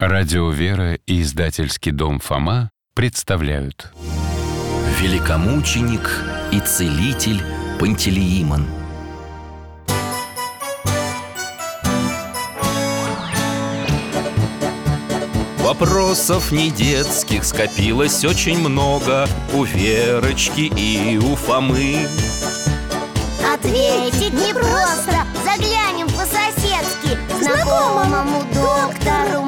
Радио «Вера» и издательский дом «Фома» представляют. Великомученик и целитель Пантелеимон. Вопросов не детских скопилось очень много У Верочки и у Фомы. Ответить непросто Заглянем по-соседски Знакомому доктору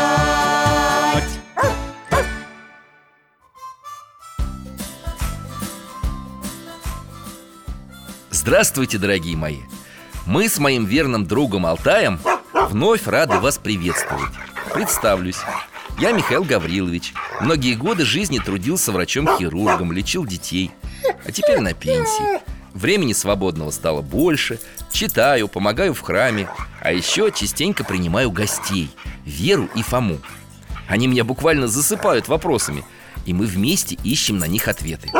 Здравствуйте, дорогие мои! Мы с моим верным другом Алтаем вновь рады вас приветствовать. Представлюсь. Я Михаил Гаврилович. Многие годы жизни трудился врачом-хирургом, лечил детей А теперь на пенсии. Времени свободного стало больше. Читаю, помогаю в храме А еще частенько принимаю гостей Веру и Фому. Они меня буквально засыпают вопросами И мы вместе ищем на них ответы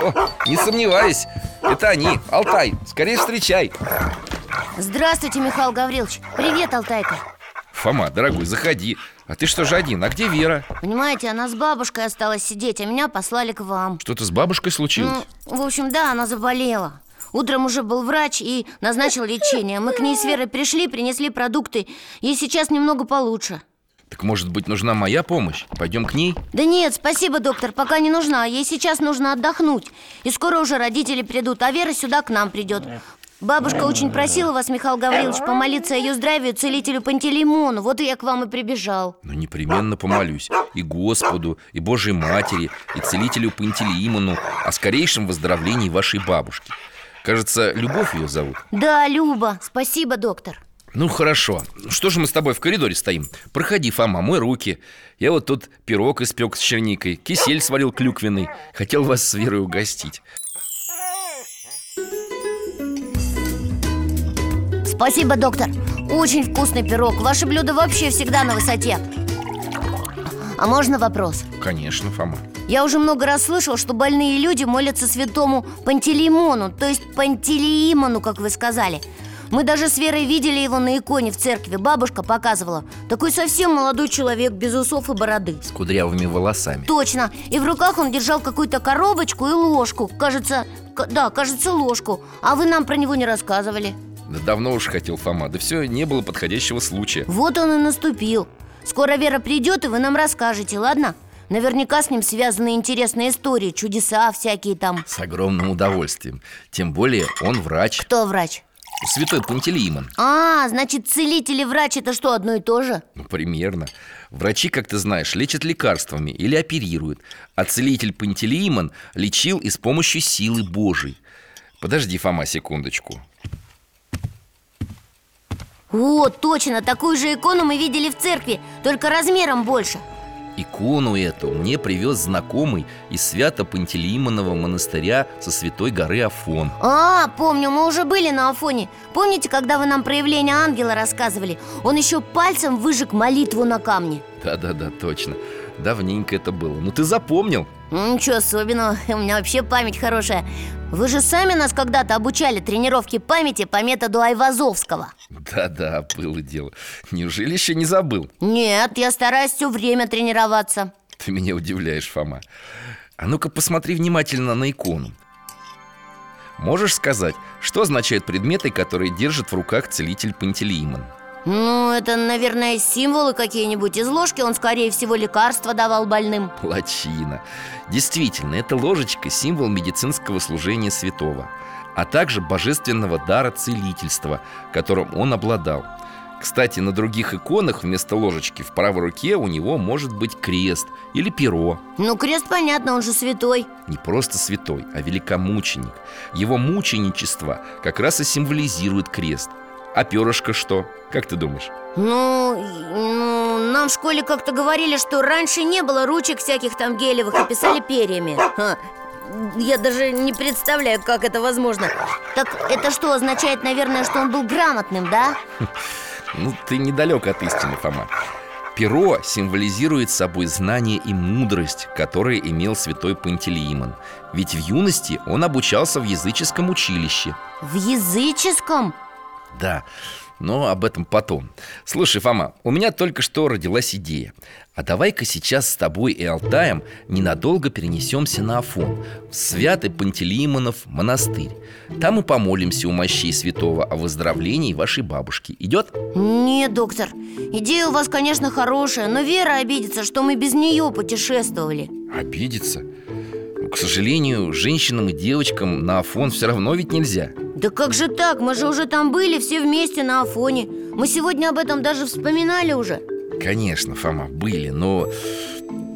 О, не сомневаюсь, это они, Алтай, скорее встречай. Здравствуйте, Михаил Гаврилович. Привет, Алтайка. Фома, дорогой, заходи. А ты что же один? А где Вера? Понимаете, она с бабушкой осталась сидеть, а меня послали к вам. Что-то с бабушкой случилось? Ну, в общем, да, она заболела. Утром уже был врач и назначил лечение. Мы к ней с Верой пришли, принесли продукты. Ей сейчас немного получше Так может быть нужна моя помощь? Пойдем к ней? Да нет, спасибо, доктор, пока не нужна. Ей сейчас нужно отдохнуть. И скоро уже родители придут, а Вера сюда к нам придет. Бабушка очень просила вас, Михаил Гаврилович, помолиться о ее здравии целителю Пантелеймону. Вот и я к вам и прибежал. Ну, непременно помолюсь. И Господу, и Божьей Матери, и целителю Пантелеимону О скорейшем выздоровлении вашей бабушки. Кажется, Любовь ее зовут. Да, Люба, спасибо, доктор Ну, хорошо. Что же мы с тобой в коридоре стоим? Проходи, Фома, мой руки. Я вот тут пирог испек с черникой Кисель сварил клюквенный. Хотел вас с Верой угостить. Спасибо, доктор. Очень вкусный пирог. Ваше блюдо вообще всегда на высоте. А можно вопрос? Конечно, Фома. Я уже много раз слышал, что больные люди молятся святому Пантелеймону То есть Пантелеимону, как вы сказали Мы даже с Верой видели его на иконе в церкви. Бабушка показывала. Такой совсем молодой человек, без усов и бороды. С кудрявыми волосами. Точно, и в руках он держал какую-то коробочку и ложку. Кажется, да, кажется, ложку. А вы нам про него не рассказывали. Да давно уж хотел Фома. Да все, не было подходящего случая. Вот он и наступил. Скоро Вера придет, и вы нам расскажете, ладно? Наверняка с ним связаны интересные истории Чудеса всякие там. С огромным удовольствием. Тем более он врач. Кто врач? Святой Пантелеимон А, значит, целитель и врач это что, одно и то же? Ну, примерно. Врачи, как ты знаешь, лечат лекарствами или оперируют А целитель Пантелеимон лечил и с помощью силы Божией. Подожди, Фома, секундочку. О, точно, такую же икону мы видели в церкви Только размером больше Икону эту мне привез знакомый из Свято-Пантелеимонова монастыря со святой горы Афон. А, помню, мы уже были на Афоне. Помните, когда вы нам проявление ангела рассказывали? Он еще пальцем выжег молитву на камне. Да-да-да, точно. Давненько это было. Ну ты запомнил? Ничего особенного, у меня вообще память хорошая Вы же сами нас когда-то обучали тренировке памяти по методу Айвазовского. Да-да, было дело. Неужели еще не забыл? Нет, я стараюсь все время тренироваться. Ты меня удивляешь, Фома. А ну-ка посмотри внимательно на икону. Можешь сказать, что означают предметы, которые держит в руках целитель Пантелеимон? Ну, это, наверное, символы какие-нибудь Из ложки. Он, скорее всего, лекарства давал больным. Лачина. Действительно, эта ложечка – символ медицинского служения святого А также божественного дара целительства, которым он обладал. Кстати, на других иконах вместо ложечки в правой руке у него может быть крест или перо. Ну, крест понятно, он же святой. Не просто святой, а великомученик. Его мученичество как раз и символизирует крест А перышко что? Как ты думаешь? Ну, Ну, нам в школе как-то говорили, что раньше не было ручек всяких там гелевых и писали перьями Ха, Я даже не представляю, как это возможно Так это что, означает, наверное, что он был грамотным, да? Ну, ты недалек от истины, Фома Перо символизирует собой знание и мудрость, которые имел святой Пантелеимон Ведь в юности он обучался в языческом училище В языческом? Да, но об этом потом. Слушай, Фома, у меня только что родилась идея. А давай-ка сейчас с тобой и Алтаем ненадолго перенесемся на Афон В святый Пантелеимонов монастырь. Там мы помолимся у мощей святого о выздоровлении вашей бабушки. Идет? Нет, доктор, идея у вас, конечно, хорошая Но Вера обидится, что мы без нее путешествовали. Обидеться? К сожалению, женщинам и девочкам на Афон все равно ведь нельзя Да как же так? Мы же уже там были, все вместе на Афоне. Мы сегодня об этом даже вспоминали уже. Конечно, Фома, были, но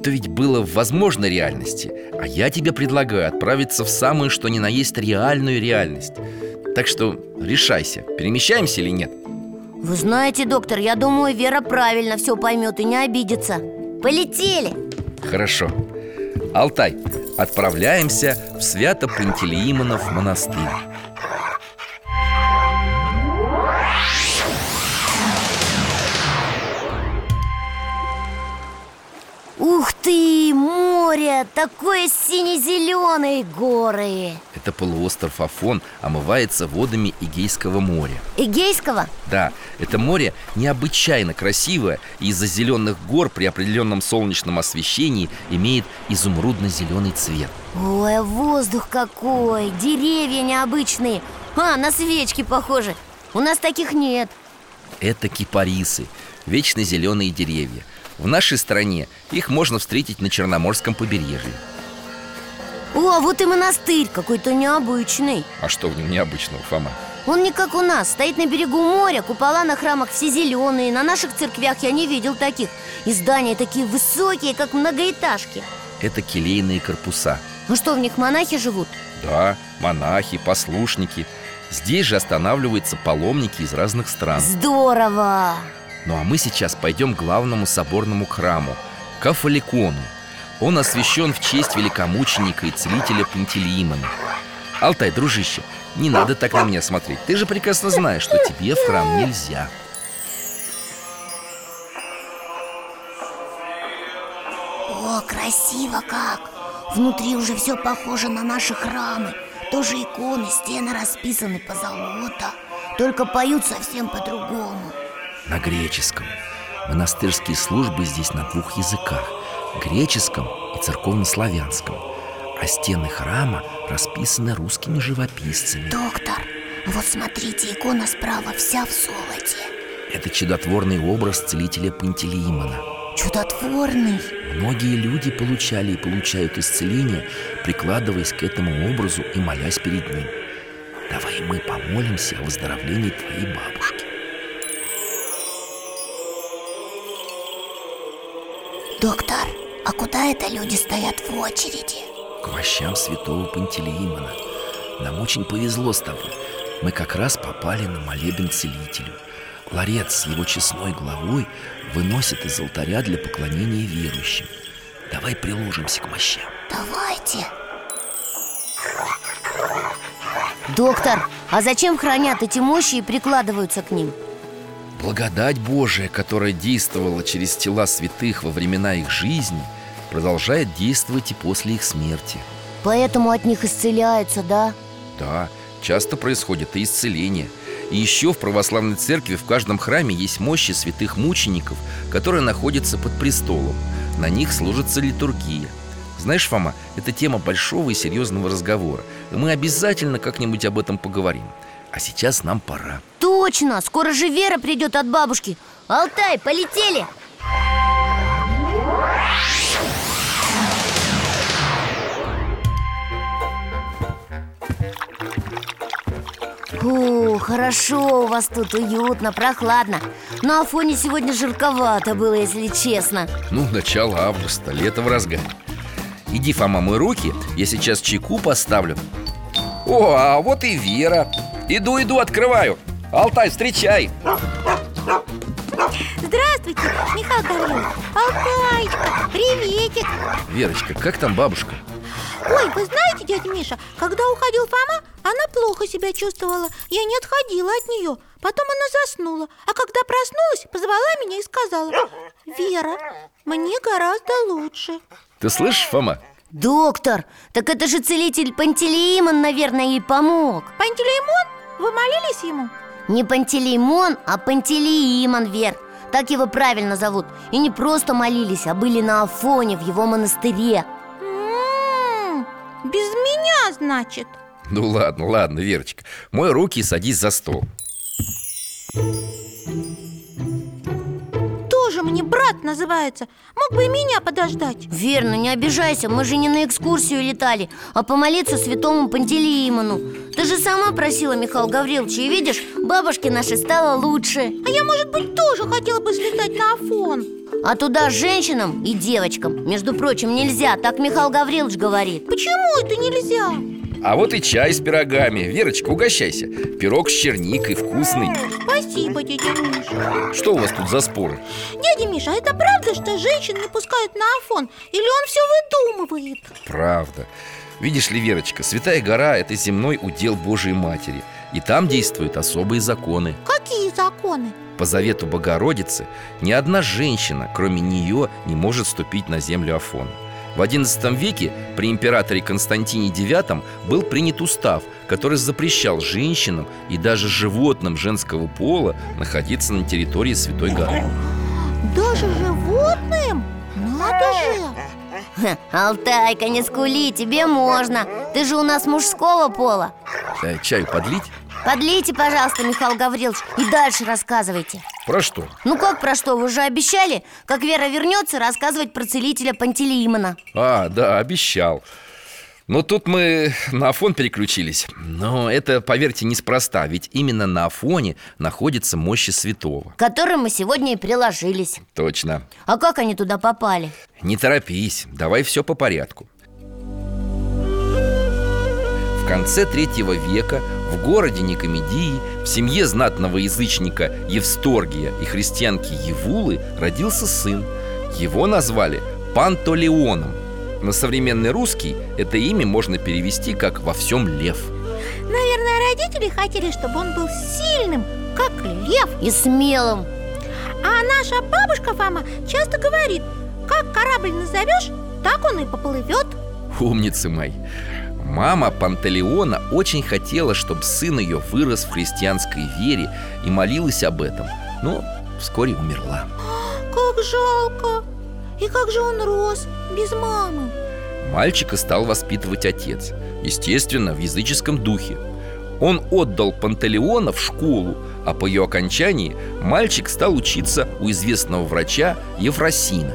это ведь было в возможной реальности. А я тебе предлагаю отправиться в самую, что ни на есть, реальную реальность. Так что решайся, перемещаемся или нет? Вы знаете, доктор, я думаю, Вера правильно все поймет и не обидится. Полетели! Хорошо Алтай, отправляемся в Свято-Пантелеимонов монастырь Ух ты, море! Такое сине-зеленые горы Это полуостров Афон омывается водами Эгейского моря. Эгейского? Да, это море необычайно красивое и из-за зеленых гор при определенном солнечном освещении имеет изумрудно-зеленый цвет. Ой, воздух какой! Деревья необычные! А, на свечки похожи! У нас таких нет! Это кипарисы, вечно зеленые деревья. В нашей стране их можно встретить на Черноморском побережье О, а вот и монастырь какой-то необычный. А что в нем необычного, Фома? Он не как у нас, стоит на берегу моря Купола на храмах все зеленые. На наших церквях я не видел таких. И здания такие высокие, как многоэтажки. Это келейные корпуса. Ну что, в них монахи живут? Да, монахи, послушники. Здесь же останавливаются паломники из разных стран. Здорово! Ну а мы сейчас пойдем к главному соборному храму Кафаликону Он освящен в честь великомученика и целителя Пантелеимона. Алтай, дружище, не надо так на меня смотреть. Ты же прекрасно знаешь, что тебе в храм нельзя. О, красиво как! Внутри уже все похоже на наши храмы. Тоже иконы, стены расписаны по золото Только поют совсем по-другому. На греческом. Монастырские службы здесь на двух языках Греческом и церковнославянском А стены храма расписаны русскими живописцами Доктор, вот смотрите, икона справа вся в золоте Это чудотворный образ целителя Пантелеимона Чудотворный Многие люди получали и получают исцеление, прикладываясь к этому образу и молясь перед ним. Давай мы помолимся о выздоровлении твоей бабушки. Доктор, а куда это люди стоят в очереди? К мощам святого Пантелеимона. Нам очень повезло с тобой. Мы как раз попали на молебен целителю. Ларец с его честной главой выносит из алтаря для поклонения верующим. Давай приложимся к мощам. Давайте Доктор, а зачем хранят эти мощи и прикладываются к ним? Благодать Божия, которая действовала через тела святых во времена их жизни, продолжает действовать и после их смерти. Поэтому от них исцеляются, да? Да, часто происходит и исцеление. И еще в православной церкви в каждом храме есть мощи святых мучеников, которые находятся под престолом. На них служится литургия. Знаешь, Фома, это тема большого и серьезного разговора. И мы обязательно как-нибудь об этом поговорим. А сейчас нам пора. Точно! Скоро же Вера придет от бабушки Алтай, полетели! О, хорошо у вас тут, уютно, прохладно На Афоне сегодня жарковато было, если честно Ну, начало августа, лето в разгаре. Иди, Фома, мой руки, я сейчас чайку поставлю. О, а вот и Вера. Иду, иду, открываю. Алтай, встречай. Здравствуйте, Михаил Гаврилович Алтайчка, приветик Верочка, как там бабушка? Ой, вы знаете, дядя Миша, когда уходил Фома, она плохо себя чувствовала Я не отходила от нее Потом она заснула А когда проснулась, позвала меня и сказала Вера, мне гораздо лучше Ты слышишь, Фома? Доктор, так это же целитель Пантелеимон, наверное, ей помог. Пантелеймон, вы молились ему? Не Пантелеймон, а Пантелеимон, Вер. Так его правильно зовут. И не просто молились, а были на Афоне в его монастыре. М-м, Без меня, значит. Ну ладно, ладно, Верочка. Мой руки и садись за стол Тоже мне брат называется. Мог бы и меня подождать. Верно, не обижайся, мы же не на экскурсию летали А помолиться святому Пантелеимону Ты же сама просила, Михаил Гаврилович И видишь, бабушке нашей стало лучше. А я, может быть, тоже хотела бы слетать на Афон. А туда женщинам и девочкам, между прочим, нельзя Так Михаил Гаврилович говорит. Почему это нельзя? А вот и чай с пирогами Верочка, угощайся Пирог с черникой, вкусный Спасибо, дядя Миша Что у вас тут за споры? Дядя Миша, а это правда, что женщин не пускают на Афон? Или он все выдумывает? Правда Видишь ли, Верочка, Святая гора – это земной удел Божией Матери И там действуют особые законы Какие законы? По завету Богородицы Ни одна женщина, кроме нее, не может ступить на землю Афона в XI веке при императоре Константине IX был принят устав, который запрещал женщинам и даже животным женского пола находиться на территории Святой горы. Даже животным? Надо же! Алтайка, не скули, тебе можно Ты же у нас мужского пола Э, чаю подлить? Подлейте, пожалуйста, Михаил Гаврилович И дальше рассказывайте. Про что? Ну как про что? Вы же обещали, как Вера вернется, рассказывать про целителя Пантелеимона А, да, обещал. Но тут мы на Афон переключились. Но это, поверьте, неспроста Ведь именно на Афоне находится мощи святого. К которым мы сегодня и приложились. Точно. А как они туда попали? Не торопись, давай все по порядку. В конце третьего века в городе Никомедии в семье знатного язычника Евсторгия и христианки Евулы родился сын. Его назвали Пантолеоном. На современный русский это имя можно перевести как «во всем лев». Наверное, родители хотели, чтобы он был сильным, как лев И смелым А наша бабушка Фома часто говорит Как корабль назовешь, так он и поплывет Умницы мои Мама Пантелеона очень хотела, чтобы сын ее вырос в христианской вере и молилась об этом, но вскоре умерла. Как жалко И как же он рос без мамы Мальчика стал воспитывать отец, естественно, в языческом духе. Он отдал Пантелеона в школу, а по ее окончании мальчик стал учиться у известного врача Ефросина.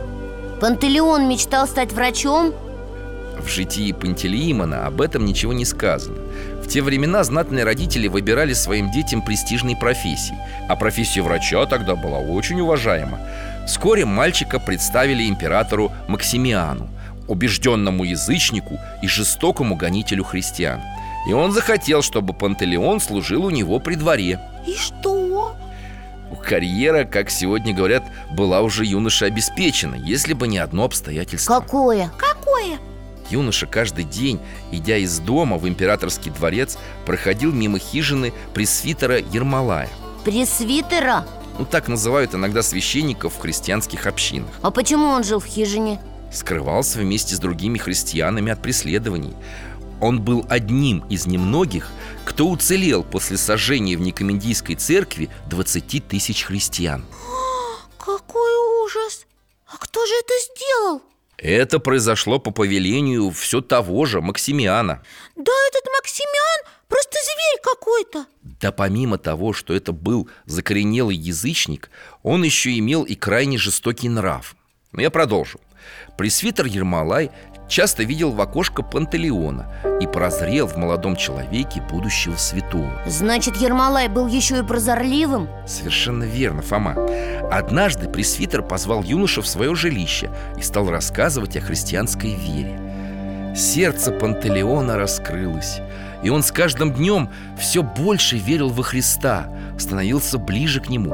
Пантелеон мечтал стать врачом? В житии Пантелеимона об этом ничего не сказано. В те времена знатные родители выбирали своим детям престижные профессии, а профессия врача тогда была очень уважаема. Вскоре мальчика представили императору Максимиану, убежденному язычнику и жестокому гонителю христиан. И он захотел, чтобы Пантелеон служил у него при дворе. И что? Карьера, как сегодня говорят, была уже юноше обеспечена, если бы не одно обстоятельство. Какое? Какое? Юноша каждый день, идя из дома в императорский дворец, проходил мимо хижины пресвитера Ермолая. Пресвитера? Ну, так называют иногда священников в христианских общинах. А почему он жил в хижине? Скрывался вместе с другими христианами от преследований. Он был одним из немногих, кто уцелел после сожжения в Никомедийской церкви 20 тысяч христиан. Какой ужас! А кто же это сделал? Это произошло по повелению все того же Максимиана. Да этот Максимиан просто зверь какой-то Да помимо того, что это был закоренелый язычник, он еще имел и крайне жестокий нрав. Но я продолжу. Пресвитер Ермолай часто видел в окошко Пантелеона и прозрел в молодом человеке будущего святого. Значит, Ермолай был еще и прозорливым? Совершенно верно, Фома. Однажды пресвитер позвал юношу в свое жилище и стал рассказывать о христианской вере. Сердце Пантелеона раскрылось, и он с каждым днем все больше верил во Христа, становился ближе к Нему.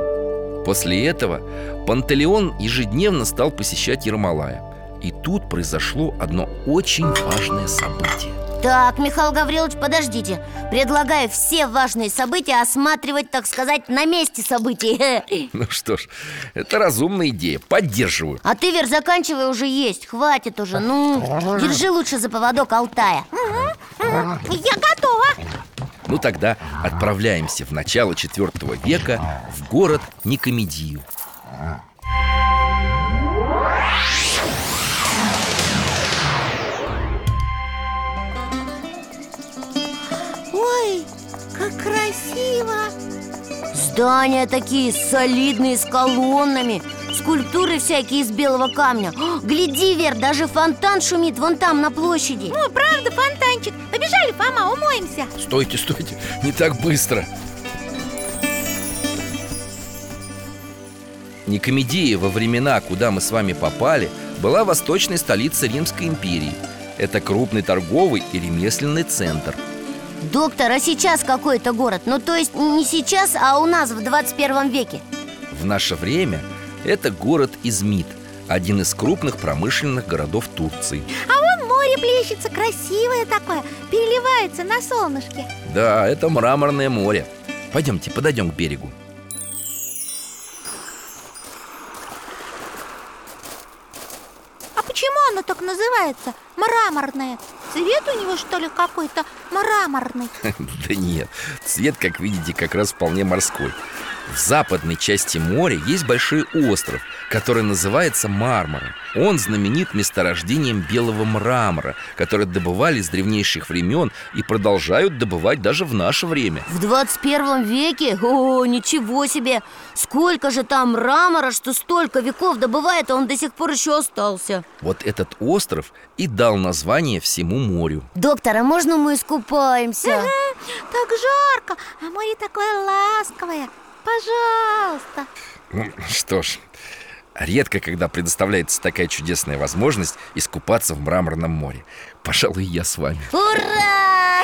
После этого Пантелеон ежедневно стал посещать Ермолая И тут произошло одно очень важное событие. Так, Михаил Гаврилович, подождите. Предлагаю все важные события осматривать, так сказать, на месте событий. Ну что ж, это разумная идея, поддерживаю. А ты, Вер, заканчивай уже есть, хватит уже. Ну, держи лучше за поводок Алтая. Я готова. Ну тогда отправляемся в начало четвертого века в город Никомедию красиво. Здания такие солидные, с колоннами Скульптуры всякие из белого камня. О, Гляди, Вер, даже фонтан шумит вон там, на площади. Ну, правда, фонтанчик. Побежали, Фома, умоемся. Стойте, стойте, не так быстро. Никомедия во времена, куда мы с вами попали Была восточной столицей Римской империи. Это крупный торговый и ремесленный центр Доктор, а сейчас какой это город? Ну, то есть не сейчас, а у нас в 21 веке. В наше время это город Измит Один из крупных промышленных городов Турции. А вон море плещется, красивое такое Переливается на солнышке. Да, это мраморное море. Пойдемте, подойдем к берегу называется? Мраморное Цвет у него, что ли, какой-то мраморный? Да нет, цвет, как видите, как раз вполне морской В западной части моря есть большой остров, который называется Мармара Он знаменит месторождением белого мрамора Который добывали с древнейших времен и продолжают добывать даже в наше время В 21 веке? О, ничего себе! Сколько же там мрамора, что столько веков добывает, а он до сих пор еще остался Вот этот остров и дал название всему морю Доктор, а можно мы искупаемся? Так жарко, а море такое ласковое Пожалуйста. Ну, что ж, редко когда предоставляется такая чудесная возможность искупаться в мраморном море. Пожалуй, я с вами. Ура!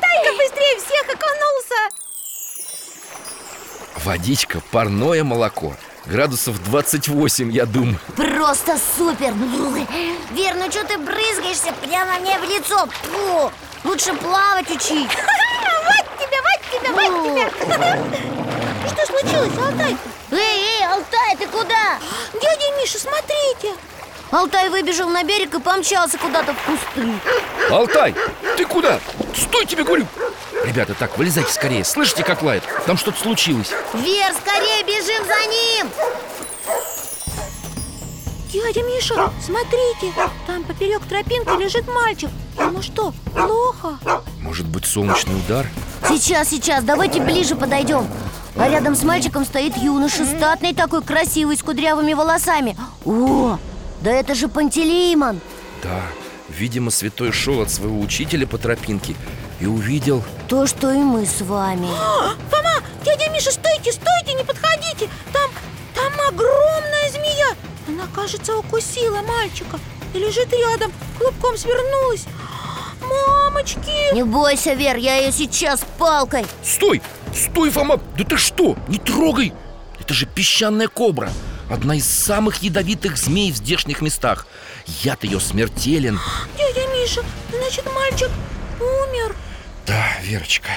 Тайка быстрее всех окунулся! Водичка, парное молоко. Градусов 28, я думаю. Просто супер! Вер, ну что ты брызгаешься прямо мне в лицо? Фу! Лучше плавать учить Вот тебя, вот тебя, вот тебя Что случилось, Алтай? Эй, эй, Алтай, ты куда? Дядя Миша, смотрите Алтай выбежал на берег и помчался куда-то в кусты Алтай, ты куда? Стой, тебе говорю Ребята, так, вылезайте скорее Слышите, как лает? Там что-то случилось Вер, скорее бежим за ним! Дядя Миша, смотрите Там поперек тропинки лежит мальчик Ему что, плохо? Может быть, солнечный удар? Сейчас, сейчас, давайте ближе подойдем А рядом с мальчиком стоит юноша Статный такой, красивый, с кудрявыми волосами. О, да это же Пантелеймон! Да, видимо, святой шел от своего учителя по тропинке И увидел. То, что и мы с вами. Фома, дядя Миша, стойте, стойте, не подходите. Там, там огромная змея. Она, кажется, укусила мальчика И лежит рядом, клубком свернулась. Мамочки! Не бойся, Вер, я ее сейчас палкой. Стой! Стой, Фома! Да ты что? Не трогай! Это же песчаная кобра Одна из самых ядовитых змей в здешних местах Яд ее смертелен Дядя Миша, значит, мальчик умер Да, Верочка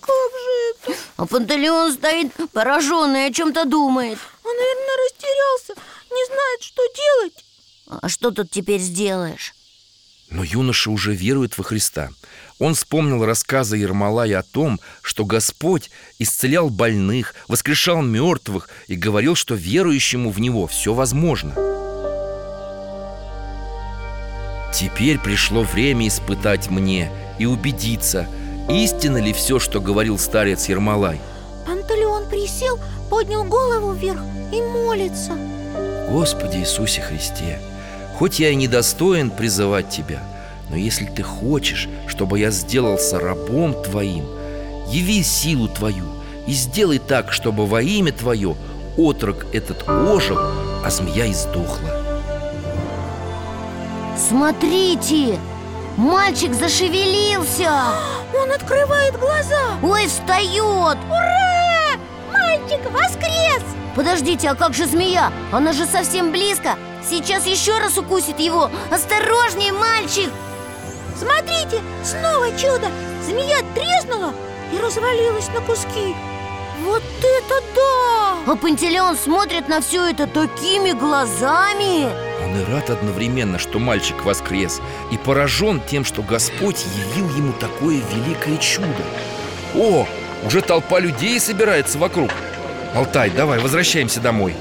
Как же это? А Пантелеон стоит пораженный, о чем-то думает Он, наверное, растерялся Не знает, что делать А что тут теперь сделаешь? Но юноша уже верует во Христа Он вспомнил рассказы Ермолая о том, что Господь исцелял больных, воскрешал мертвых И говорил, что верующему в Него все возможно. Теперь пришло время испытать мне и убедиться, истинно ли все, что говорил старец Ермолай Пантелеон присел, поднял голову вверх и молится. Господи Иисусе Христе, хоть я и недостоин призывать Тебя, но если Ты хочешь, чтобы я сделался рабом Твоим, яви силу Твою и сделай так, чтобы во имя Твое отрок этот ожил, а змея издохла. Смотрите! Мальчик зашевелился! Он открывает глаза Ой, встает! Ура! Мальчик воскрес! Подождите, а как же змея? Она же совсем близко Сейчас еще раз укусит его Осторожнее, мальчик! Смотрите, снова чудо! Змея треснула и развалилась на куски. Вот это да! А Пантелеон смотрит на все это такими глазами. Он и рад одновременно, что мальчик воскрес И поражен тем, что Господь явил ему такое великое чудо. О, уже толпа людей собирается вокруг. Алтай, давай, возвращаемся домой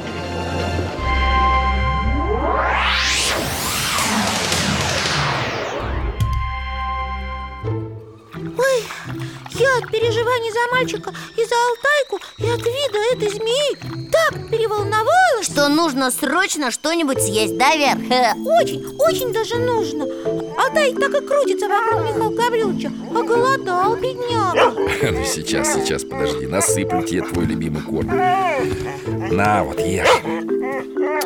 мальчика и за Алтайку и от вида этой змеи так переволновалась. Что нужно срочно что-нибудь съесть, да, Вер? Очень, очень даже нужно. Алтай так и крутится вокруг Михаила Гавриловича Оголодал, бедняга. Ну сейчас, сейчас, подожди, насыплю тебе твой любимый корм. На, вот ешь.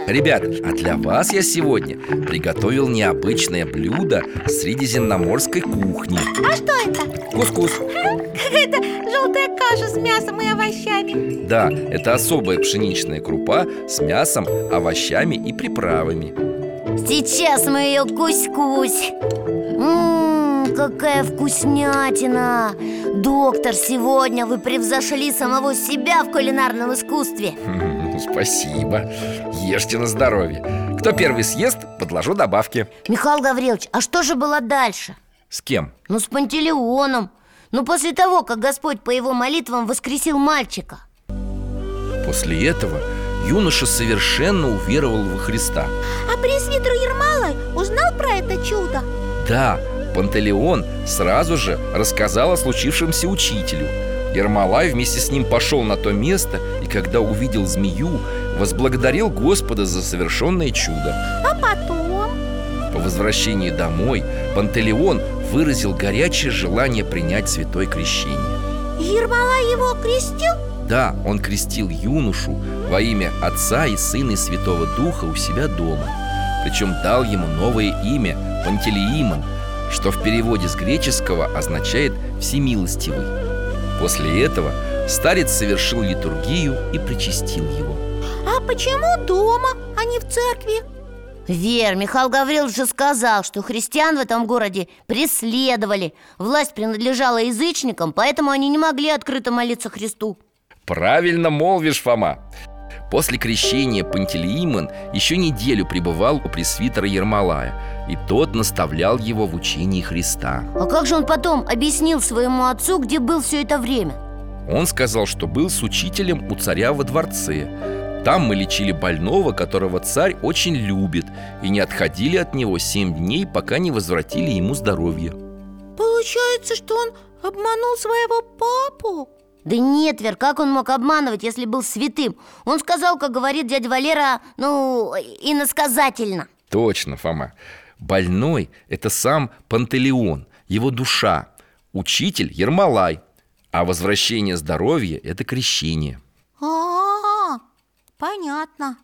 Ребят, а для вас я сегодня приготовил необычное блюдо средиземноморской кухни. А что это? Кускус. Какая-то желтая каша с мясом и овощами. Да, это особая пшеничная крупа с мясом, овощами и приправами. Сейчас мы ее кусь-кусь. Ммм, какая вкуснятина. Доктор, сегодня вы превзошли самого себя в кулинарном искусстве. Хм, Спасибо. Ешьте на здоровье. Кто первый съест, подложу добавки. Михаил Гаврилович, а что же было дальше? С кем? Ну, с Пантелеоном Ну, после того, как Господь по его молитвам воскресил мальчика После этого юноша совершенно уверовал во Христа А пресвитер Ермолай узнал про это чудо? Да, Пантелеон сразу же рассказал о случившемся учителю Ермолай вместе с ним пошел на то место И когда увидел змею, возблагодарил Господа за совершенное чудо А потом? По возвращении домой Пантелеон выразил горячее желание принять святое крещение Ермолай его крестил? Да, он крестил юношу во имя Отца и Сына и Святого Духа у себя дома Причем дал ему новое имя Пантелеимон Что в переводе с греческого означает «всемилостивый» После этого старец совершил литургию и причастил его А почему дома, а не в церкви? Вер, Михаил Гаврилович же сказал, что христиан в этом городе преследовали. Власть принадлежала язычникам, поэтому они не могли открыто молиться Христу. Правильно молвишь, Фома. После крещения Пантелеимон еще неделю пребывал у пресвитера Ермолая И тот наставлял его в учении Христа. А как же он потом объяснил своему отцу, где был все это время? Он сказал, что был с учителем у царя во дворце Там мы лечили больного, которого царь очень любит И не отходили от него семь дней, пока не возвратили ему здоровье. Получается, что он обманул своего папу? Да нет, Вер, как он мог обманывать, если был святым? Он сказал, как говорит дядя Валера, ну, иносказательно. Точно, Фома. Больной – это сам Пантелеон, его душа. Учитель – Ермолай А возвращение здоровья – это крещение. А, понятно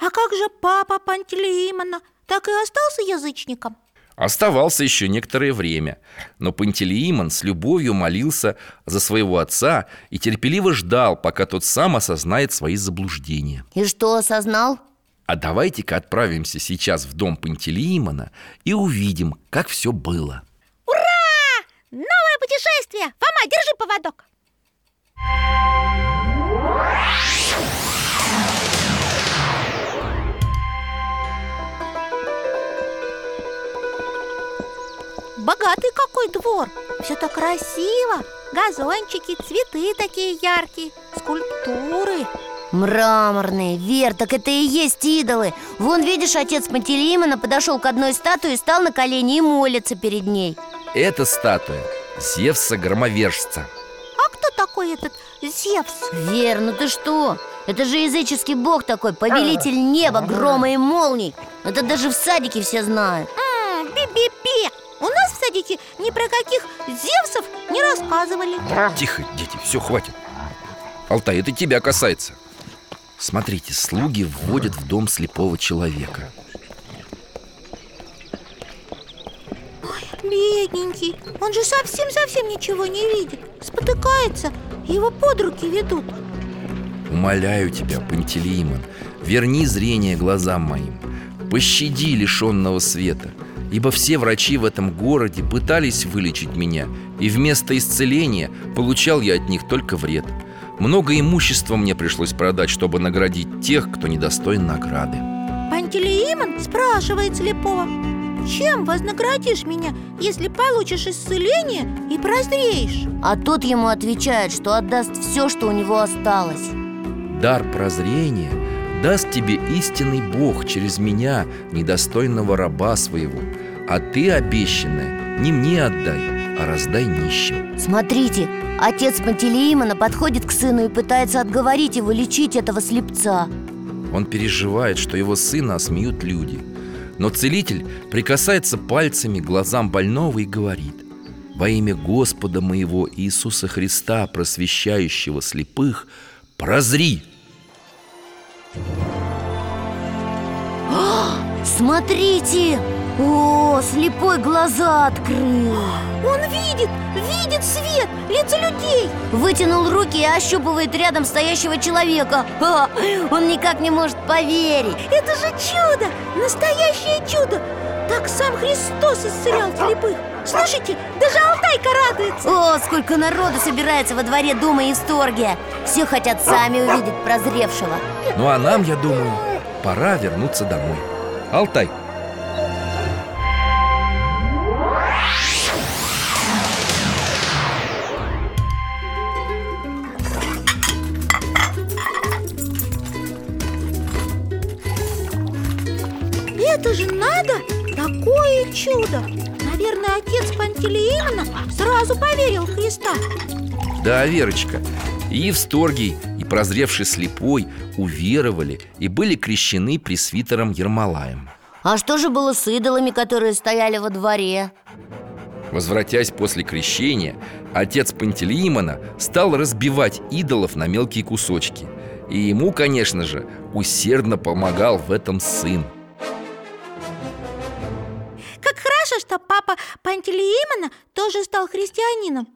А как же папа Пантелеимона? Так и остался язычником? Оставался еще некоторое время Но Пантелеимон с любовью молился за своего отца И терпеливо ждал, пока тот сам осознает свои заблуждения И что, осознал? А давайте-ка отправимся сейчас в дом Пантелеимона И увидим, как все было Новое путешествие! Фома, держи поводок Богатый какой двор! Все так красиво! Газончики, цветы такие яркие, скульптуры Мраморные, Вер, так это и есть идолы Вон, видишь, отец Пантелеимона подошел к одной статуе, стал на колени и молится перед ней Это статуя Зевса-громовержца А кто такой этот Зевс? Вер, ну ты что? Это же языческий бог такой, повелитель неба, грома и молний Это даже в садике все знают М, Би-би-би! У нас в садике ни про каких Зевсов не рассказывали. Тихо, дети, все, хватит. Алтай, это тебя касается. Смотрите, слуги вводят в дом слепого человека. Бедненький, он же совсем-совсем ничего не видит. Спотыкается, его под руки ведут. Умоляю тебя, Пантелеймон, верни зрение глазам моим. Пощади лишенного света Ибо все врачи в этом городе пытались вылечить меня И вместо исцеления получал я от них только вред. Много имущества мне пришлось продать, чтобы наградить тех, кто недостоин награды. Пантелеимон спрашивает слепого Чем вознаградишь меня, если получишь исцеление и прозреешь? А тот ему отвечает, что отдаст все, что у него осталось. Дар прозрения даст тебе истинный Бог через меня, недостойного раба своего. А ты, обещанное, не мне отдай, а раздай нищим Смотрите, отец Пантелеимона подходит к сыну и пытается отговорить его лечить этого слепца. Он переживает, что его сына осмеют люди. Но целитель прикасается пальцами к глазам больного и говорит Во имя Господа моего Иисуса Христа, просвещающего слепых, прозри! Смотрите! О, слепой глаза открыл! Он видит, видит свет, лица людей! Вытянул руки и ощупывает рядом стоящего человека. Ха, Он никак не может поверить! Это же чудо, настоящее чудо Так сам Христос исцелял слепых. Слушайте, даже Алтайка радуется. О, сколько народу собирается во дворе Дома и Исторгия Все хотят сами увидеть прозревшего. Ну а нам, я думаю, пора вернуться домой. Алтай, Такое чудо! Наверное, отец Пантелеимона сразу поверил в Христа Да, Верочка, и Евсторгий, и прозревший слепой уверовали и были крещены пресвитером Ермолаем А что же было с идолами, которые стояли во дворе? Возвратясь после крещения, отец Пантелеимона стал разбивать идолов на мелкие кусочки И ему, конечно же, усердно помогал в этом сын Хорошо, что папа Пантелеимона тоже стал христианином.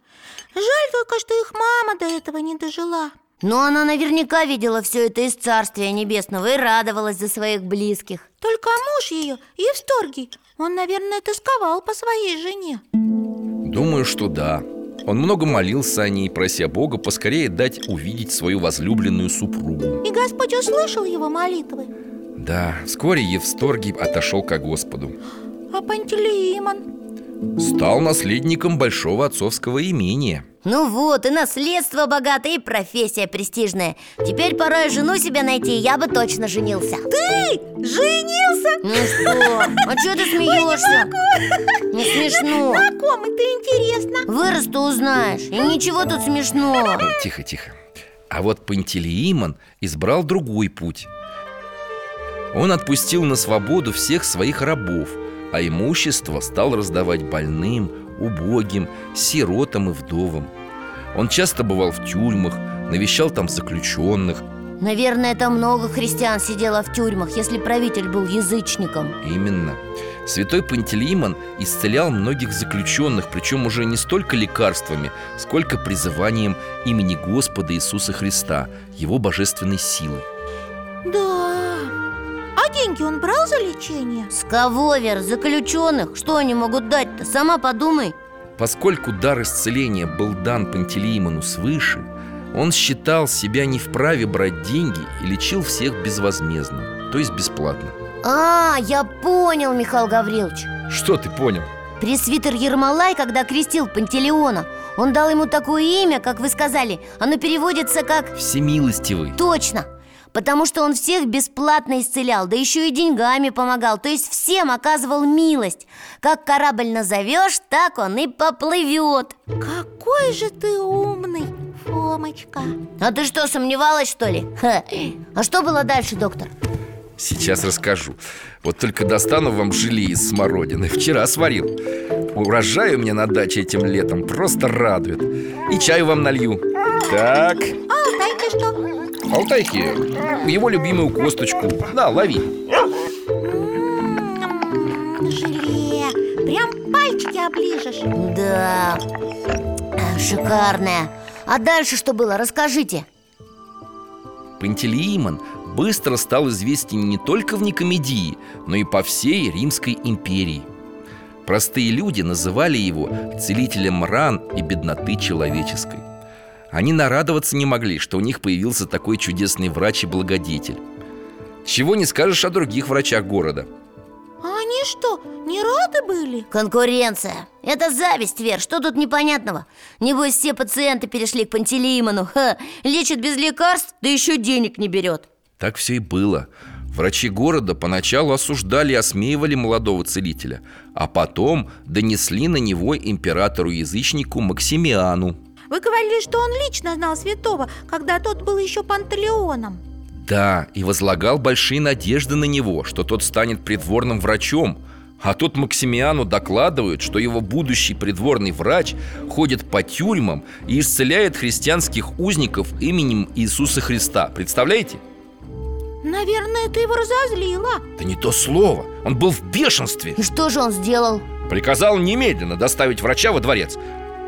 Жаль только, что их мама до этого не дожила. Но она наверняка видела все это из Царствия Небесного И радовалась за своих близких. Только муж ее, Евсторгий, он, наверное, тосковал по своей жене. Думаю, что да. Он много молился о ней, прося Бога поскорее дать увидеть свою возлюбленную супругу. И Господь услышал его молитвы. Да, вскоре Евсторгий отошел ко Господу А Пантелеимон? Стал наследником большого отцовского имения. Ну вот, и наследство богатое, и профессия престижная. Теперь пора и жену себе найти, я бы точно женился. Ты женился? Ну что, а что ты смеешься? Не смешно. На ком это интересно? Вырасту узнаешь, и ничего тут смешного. Тихо, тихо. А вот Пантелеимон избрал другой путь. Он отпустил на свободу всех своих рабов А имущество стал раздавать больным, убогим, сиротам и вдовам. Он часто бывал в тюрьмах, навещал там заключенных. Наверное, там много христиан сидело в тюрьмах, если правитель был язычником. Именно. Святой Пантелеймон исцелял многих заключенных Причем уже не столько лекарствами, сколько призыванием имени Господа Иисуса Христа Его божественной силы Да деньги он брал за лечение? С кого, Вер, заключенных? Что они могут дать-то? Сама подумай Поскольку дар исцеления был дан Пантелеймону свыше Он считал себя не вправе брать деньги и лечил всех безвозмездно, то есть бесплатно А, я понял, Михаил Гаврилович Что ты понял? Пресвитер Ермолай, когда крестил Пантелеона Он дал ему такое имя, как вы сказали Оно переводится как Всемилостивый «точно» Потому что он всех бесплатно исцелял, да еще и деньгами помогал То есть всем оказывал милость. Как корабль назовешь, так он и поплывет Какой же ты умный, Фомочка. А ты что, сомневалась, что ли? Ха. А что было дальше, доктор? Сейчас расскажу. Вот только достану вам желе из смородины. Вчера сварил. Урожай у меня на даче этим летом просто радует. И чаю вам налью. Так, А Алтайка что? Алтайки, его любимую косточку. На, лови. М, Желе. Прям пальчики оближешь. Да, э, шикарная А дальше что было? Расскажите. Пантелеимон быстро стал известен не только в Никомедии, но и по всей Римской империи. Простые люди называли его целителем ран и бедноты человеческой. Они нарадоваться не могли, что у них появился такой чудесный врач и благодетель. Чего не скажешь о других врачах города – а они что, не рады были? Конкуренция Это зависть, Вер, что тут непонятного? Небось все пациенты перешли к Пантелеимону Ха, Лечит без лекарств, да еще денег не берет Так все и было Врачи города поначалу осуждали и осмеивали молодого целителя А потом донесли на него императору-язычнику Максимиану Вы говорили, что он лично знал святого, когда тот был еще Пантелеоном да, и возлагал большие надежды на него, что тот станет придворным врачом. А тут Максимиану докладывают, что его будущий придворный врач ходит по тюрьмам и исцеляет христианских узников именем Иисуса Христа. Представляете? Наверное, это его разозлило Да не то слово, он был в бешенстве. И что же он сделал? Приказал немедленно доставить врача во дворец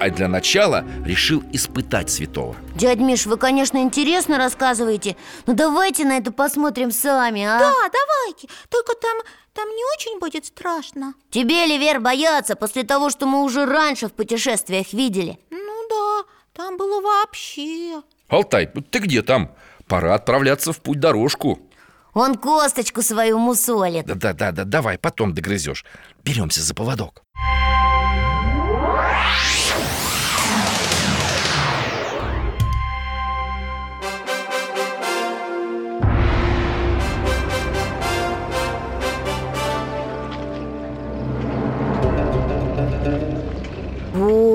а для начала решил испытать святого. Дядь Миш, вы, конечно, интересно рассказываете Но давайте на это посмотрим сами, а? Да, давайте, только там, там не очень будет страшно. Тебе ли, Вер, бояться после того, что мы уже раньше в путешествиях видели? Ну да, там было вообще. Алтай, ты где там? Пора отправляться в путь дорожку. Он косточку свою мусолит. Да-да-да, давай, потом догрызешь. Беремся за поводок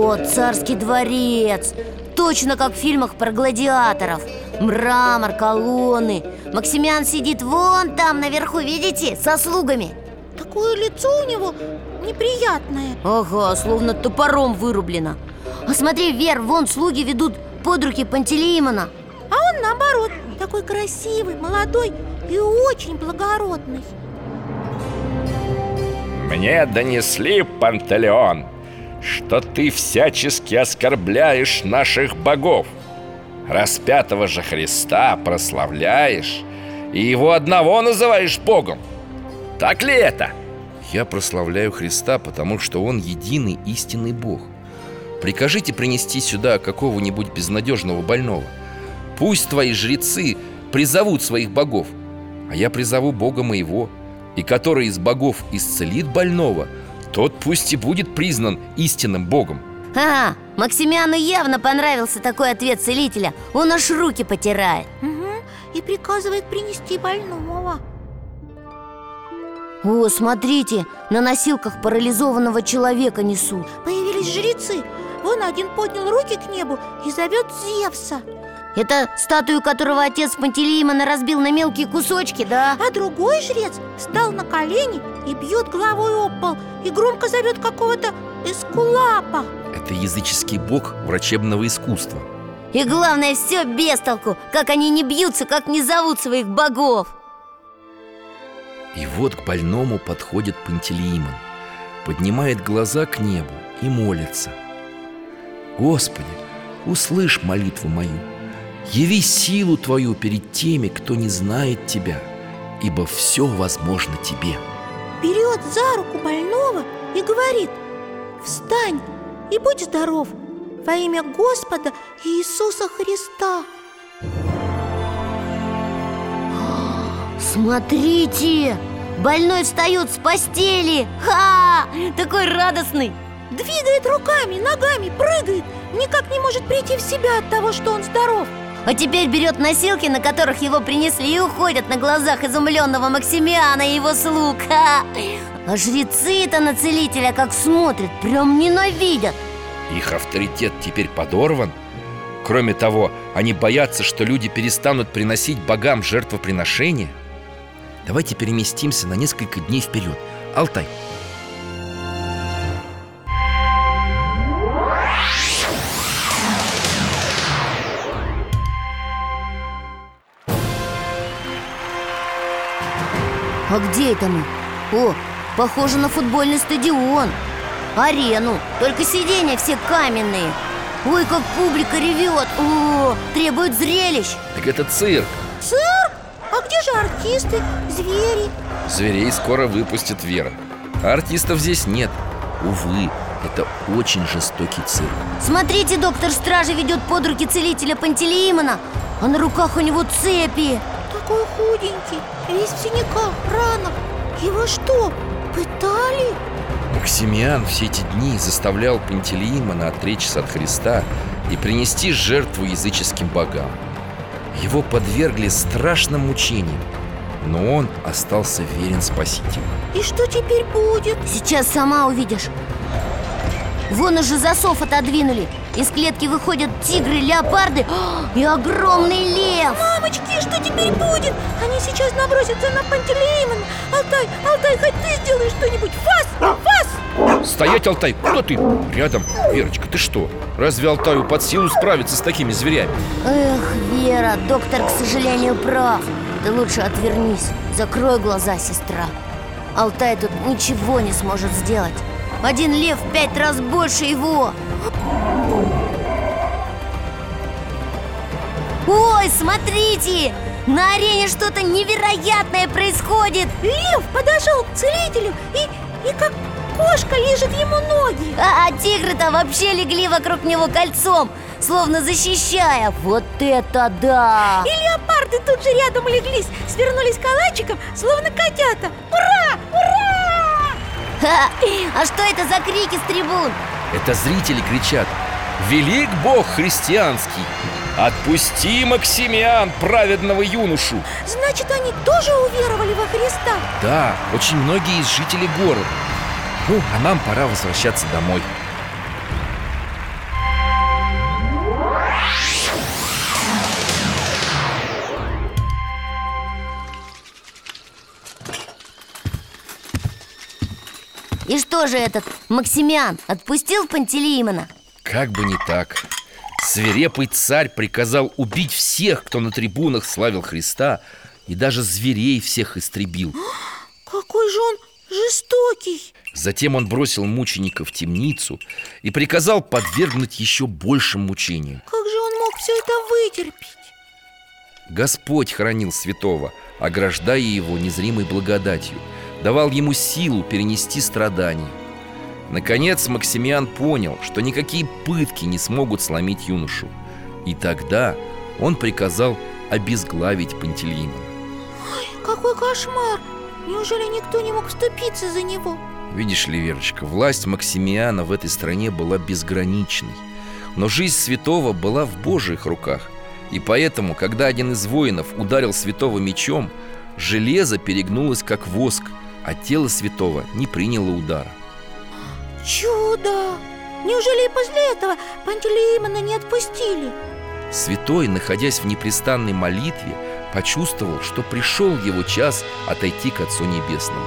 Вот, царский дворец. Точно как в фильмах про гладиаторов. Мрамор, колонны. Максимян сидит вон там наверху, видите, со слугами. Такое лицо у него неприятное. Ага, словно топором вырублено. А смотри, Вер, вон слуги ведут под руки Пантелеимона А он наоборот, такой красивый, молодой и очень благородный. Мне донесли, Пантелеон, что ты всячески оскорбляешь наших богов. Распятого же Христа прославляешь И его одного называешь Богом. Так ли это? Я прославляю Христа, потому что Он единый истинный Бог. Прикажите принести сюда какого-нибудь безнадежного больного. Пусть твои жрецы призовут своих богов А я призову Бога моего И который из богов исцелит больного – тот пусть и будет признан истинным Богом. Ага, Максимиану явно понравился такой ответ целителя. Он аж руки потирает. Угу, И приказывает принести больного. О, смотрите, на носилках парализованного человека несут. Появились жрецы. Вон один поднял руки к небу и зовет Зевса. Это статую, которого отец Пантелеимона разбил на мелкие кусочки, да? А другой жрец встал на колени и бьет головой об пол И громко зовет какого-то эскулапа. Это языческий бог врачебного искусства. И главное, все без толку Как они не бьются, как не зовут своих богов. И вот к больному подходит Пантелеимон Поднимает глаза к небу и молится. Господи, услышь молитву мою Яви силу Твою перед теми, кто не знает Тебя, ибо все возможно Тебе. Берет за руку больного и говорит, встань и будь здоров во имя Господа Иисуса Христа. Смотрите, больной встает с постели Ха! Такой радостный Двигает руками, ногами, прыгает Никак не может прийти в себя от того, что он здоров а теперь берет носилки, на которых его принесли И уходят на глазах изумленного Максимиана и его слуг. А, а жрецы-то на целителя как смотрят, прям ненавидят. Их авторитет теперь подорван. Кроме того, они боятся, что люди перестанут приносить богам жертвоприношения. Давайте переместимся на несколько дней вперед. Алтай, А где это мы? О, похоже на футбольный стадион. Арену, только сиденья все каменные. Ой, как публика ревет. О, требует зрелищ. Так это цирк. Цирк? А где же артисты, звери? Зверей скоро выпустит Вера. А артистов здесь нет. Увы, это очень жестокий цирк. Смотрите, доктор стражи ведет под руки целителя Пантелеимона А на руках у него цепи. Такой худенький, весь в синяках, ранах Его что, пытали? Максимиан все эти дни заставлял Пантелеимона отречься от Христа и принести жертву языческим богам. Его подвергли страшным мучениям, но он остался верен Спасителю. И что теперь будет? Сейчас сама увидишь Вон уже засов отодвинули Из клетки выходят тигры, леопарды и огромный лев Мамочки, что теперь будет? Они сейчас набросятся на Пантелеимона Алтай, Алтай, хоть ты сделаешь что-нибудь Фас, фас! Стоять, Алтай, куда ты? Рядом Верочка, ты что? Разве Алтаю под силу справиться с такими зверями? Эх, Вера, доктор, к сожалению, прав Ты лучше отвернись, закрой глаза, сестра Алтай тут ничего не сможет сделать Один лев в пять раз больше его Ой, смотрите! На арене что-то невероятное происходит Лев подошел к целителю и, и как кошка лежит ему ноги А, а тигры-то вообще легли вокруг него кольцом Словно защищая Вот это да! И леопарды тут же рядом улеглись Свернулись калачиком, словно котята Ура! Ха! А что это за крики с трибун? Это зрители кричат Велик Бог христианский Отпусти, Максимиан, праведного юношу Значит, они тоже уверовали во Христа Да, очень многие из жителей города Ну, а нам пора возвращаться домой И что же этот Максимиан отпустил Пантелеимона? Как бы не так. Свирепый царь приказал убить всех, кто на трибунах славил Христа И даже зверей всех истребил. Какой же он жестокий! Затем он бросил мученика в темницу И приказал подвергнуть еще большим мучениям. Как же он мог все это вытерпеть? Господь хранил святого, ограждая его незримой благодатью Давал ему силу перенести страдания. Наконец Максимиан понял, что никакие пытки не смогут сломить юношу. И тогда он приказал обезглавить Пантелеимона Какой кошмар! Неужели никто не мог вступиться за него? Видишь ли, Верочка, власть Максимиана в этой стране была безграничной. Но жизнь святого была в Божьих руках. И поэтому, когда один из воинов ударил святого мечом Железо перегнулось как воск, а тело святого не приняло удара Чудо! Неужели и после этого Пантелеимона не отпустили? Святой, находясь в непрестанной молитве, почувствовал, что пришел его час отойти к Отцу Небесному.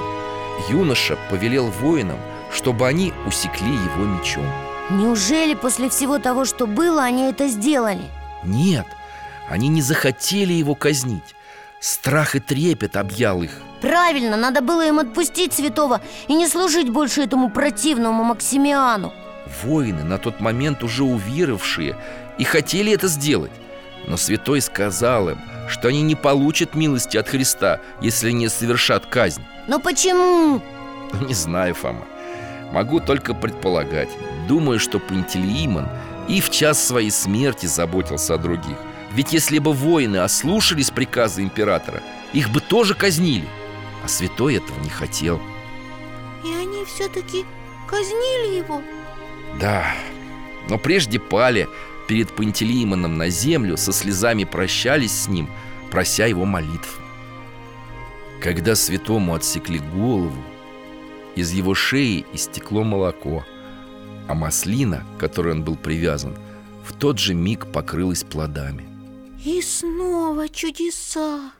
Юноша повелел воинам, чтобы они усекли его мечом. Неужели после всего того, что было, они это сделали? Нет, они не захотели его казнить. Страх и трепет объял их. Правильно, надо было им отпустить святого И не служить больше этому противному Максимиану Воины, на тот момент уже уверовавшие, и хотели это сделать. Но святой сказал им, что они не получат милости от Христа, если не совершат казнь. Но почему? Не знаю, Фома. Могу только предполагать. Думаю, что Пантелеимон и в час своей смерти заботился о других. Ведь если бы воины ослушались приказа императора, их бы тоже казнили. А святой этого не хотел. И они все-таки казнили его? Да, но прежде пали перед Пантелеимоном на землю, со слезами прощались с ним, прося его молитв. Когда святому отсекли голову, из его шеи истекло молоко, а маслина, к которой он был привязан, в тот же миг покрылась плодами. И снова чудеса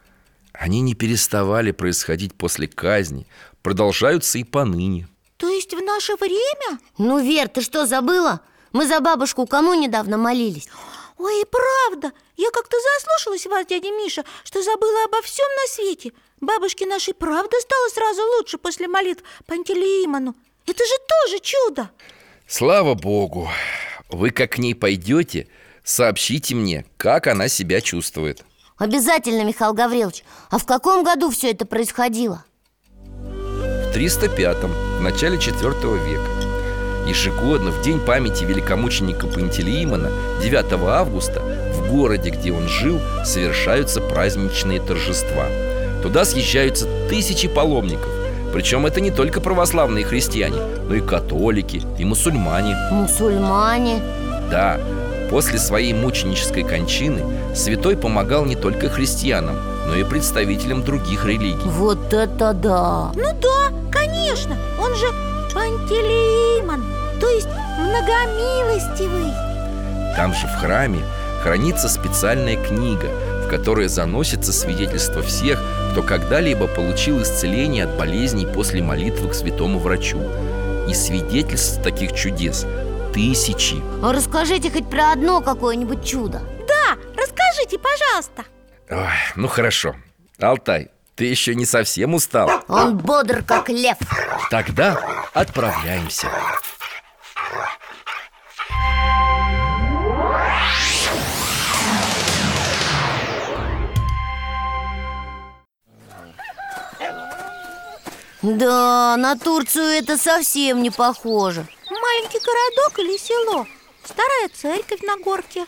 Они не переставали происходить после казни, продолжаются и поныне. То есть в наше время? Ну, Вер, ты что, забыла? Мы за бабушку кому недавно молились? Ой, правда Я как-то заслушалась вас, дядя Миша Что забыла обо всем на свете Бабушке нашей правда стало сразу лучше после молитв Пантелеимону Это же тоже чудо Слава Богу! Вы как к ней пойдете, сообщите мне, как она себя чувствует. Обязательно, Михаил Гаврилович. А в каком году все это происходило? В 305-м, в начале 4 века. Ежегодно, в день памяти великомученика Пантелеимона 9 августа в городе, где он жил, совершаются праздничные торжества. Туда съезжаются тысячи паломников. Причем это не только православные христиане, но и католики, и мусульмане. Мусульмане? Да, после своей мученической кончины святой помогал не только христианам, но и представителям других религий. Вот это да! Ну да, конечно, он же Пантелеимон, то есть многомилостивый. Там же в храме хранится специальная книга, в которой заносится свидетельство всех, кто когда-либо получил исцеление от болезней после молитвы к святому врачу. И свидетельств таких чудес тысячи. А расскажите хоть про одно какое-нибудь чудо Да, расскажите, пожалуйста Ой, ну хорошо. Алтай, ты еще не совсем устал? Он бодр, как лев Тогда отправляемся. Да, на Турцию это совсем не похоже Маленький городок или село? Старая церковь на горке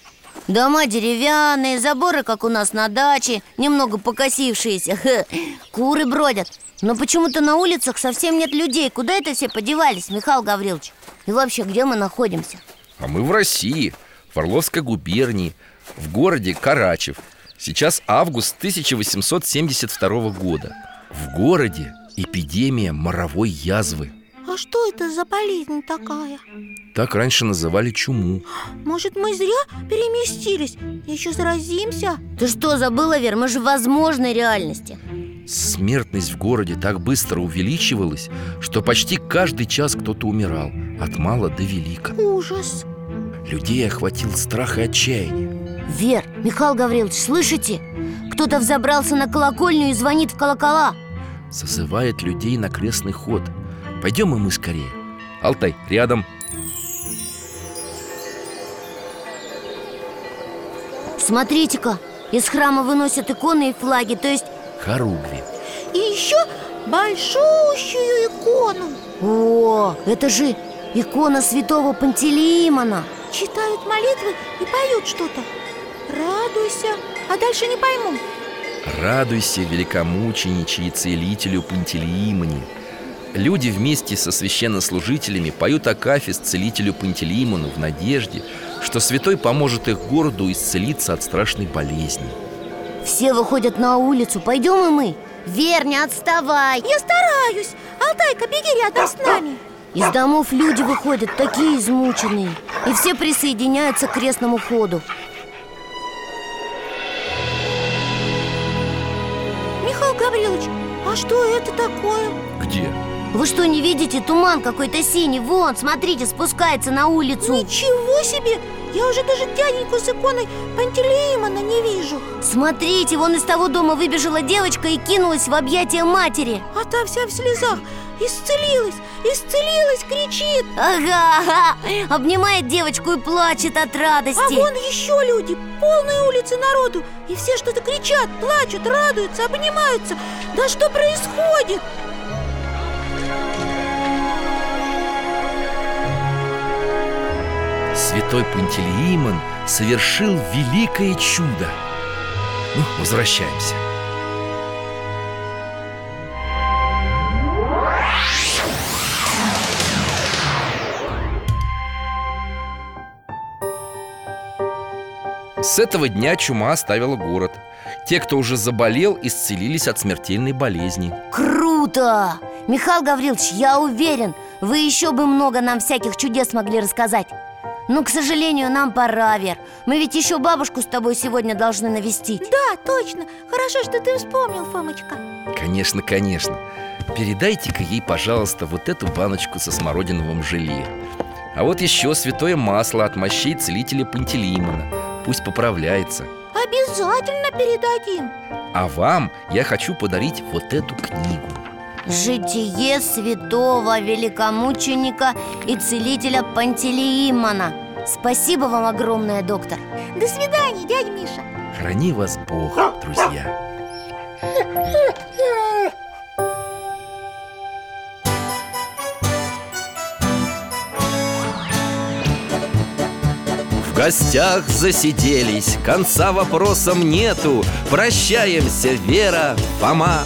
Дома деревянные, заборы, как у нас на даче Немного покосившиеся Хе. Куры бродят Но почему-то на улицах совсем нет людей Куда это все подевались, Михаил Гаврилович? И вообще, где мы находимся? А мы в России, в Орловской губернии, в городе Карачев. Сейчас август 1872 года. В городе эпидемия моровой язвы. А что это за болезнь такая? Так раньше называли чуму. Может, мы зря переместились? Еще заразимся? Ты что, забыла, Вер? Мы же в возможной реальности Смертность в городе так быстро увеличивалась, что почти каждый час кто-то умирал, от мала до велика. Ужас Людей охватил страх и отчаяние. Вер, Михаил Гаврилович, слышите? Кто-то взобрался на колокольню и звонит в колокола Созывает людей на крестный ход. Пойдем и мы скорее. Алтай, рядом. Смотрите-ка, из храма выносят иконы и флаги То есть, Хоругви. И еще большущую икону о, это же икона святого Пантелеимона Читают молитвы и поют что-то Радуйся, а дальше не пойму Радуйся, великомучениче и целителю Пантелеимоне. Люди вместе со священнослужителями поют акафист целителю Пантелеимону в надежде, что святой поможет их городу исцелиться от страшной болезни. Все выходят на улицу, пойдем и мы. Вер, не отставай. Я стараюсь. Алтайка, беги рядом с нами. Из домов люди выходят, такие измученные. И все присоединяются к крестному ходу. Михаил Гаврилович, а что это такое? Где? Вы что, не видите? Туман какой-то синий. Вон, смотрите, спускается на улицу. Ничего себе! Я уже даже дяденьку с иконой Пантелеимона не вижу. Смотрите, вон из того дома выбежала девочка и кинулась в объятия матери. А та вся в слезах. Исцелилась, исцелилась, кричит. Ага, ага, обнимает девочку и плачет от радости. А вон еще люди, полные улицы народу. И все что-то кричат, плачут, радуются, обнимаются. Да что происходит? Святой Пантелеимон совершил великое чудо. Ну, возвращаемся. С этого дня чума оставила город. Те, кто уже заболел, исцелились от смертельной болезни. Круто! Михаил Гаврилович, я уверен, вы еще бы много нам всяких чудес могли рассказать Но, к сожалению, нам пора, Вер Мы ведь еще бабушку с тобой сегодня должны навестить Да, точно, хорошо, что ты вспомнил, Фомочка Конечно, конечно. Передайте-ка ей, пожалуйста, вот эту баночку со смородиновым желе. А вот еще святое масло от мощей целителя Пантелеимона. Пусть поправляется. Обязательно передадим А вам я хочу подарить вот эту книгу. Житие святого великомученика и целителя Пантелеимона. Спасибо вам огромное, доктор. До свидания, дядя Миша. Храни вас Бог, друзья. В гостях засиделись, конца вопросам нету. Прощаемся, Вера, Фома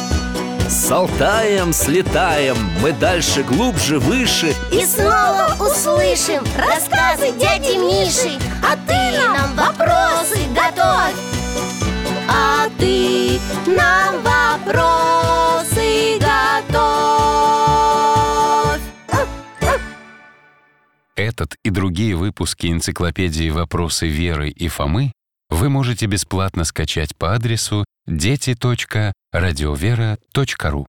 С Алтаем слетаем, мы дальше, глубже, выше. И снова услышим рассказы дяди Миши. А ты нам вопросы готовь. А ты нам вопросы готовь. Этот и другие выпуски энциклопедии «Вопросы Веры и Фомы» вы можете бесплатно скачать по адресу дети.радиовера.ру.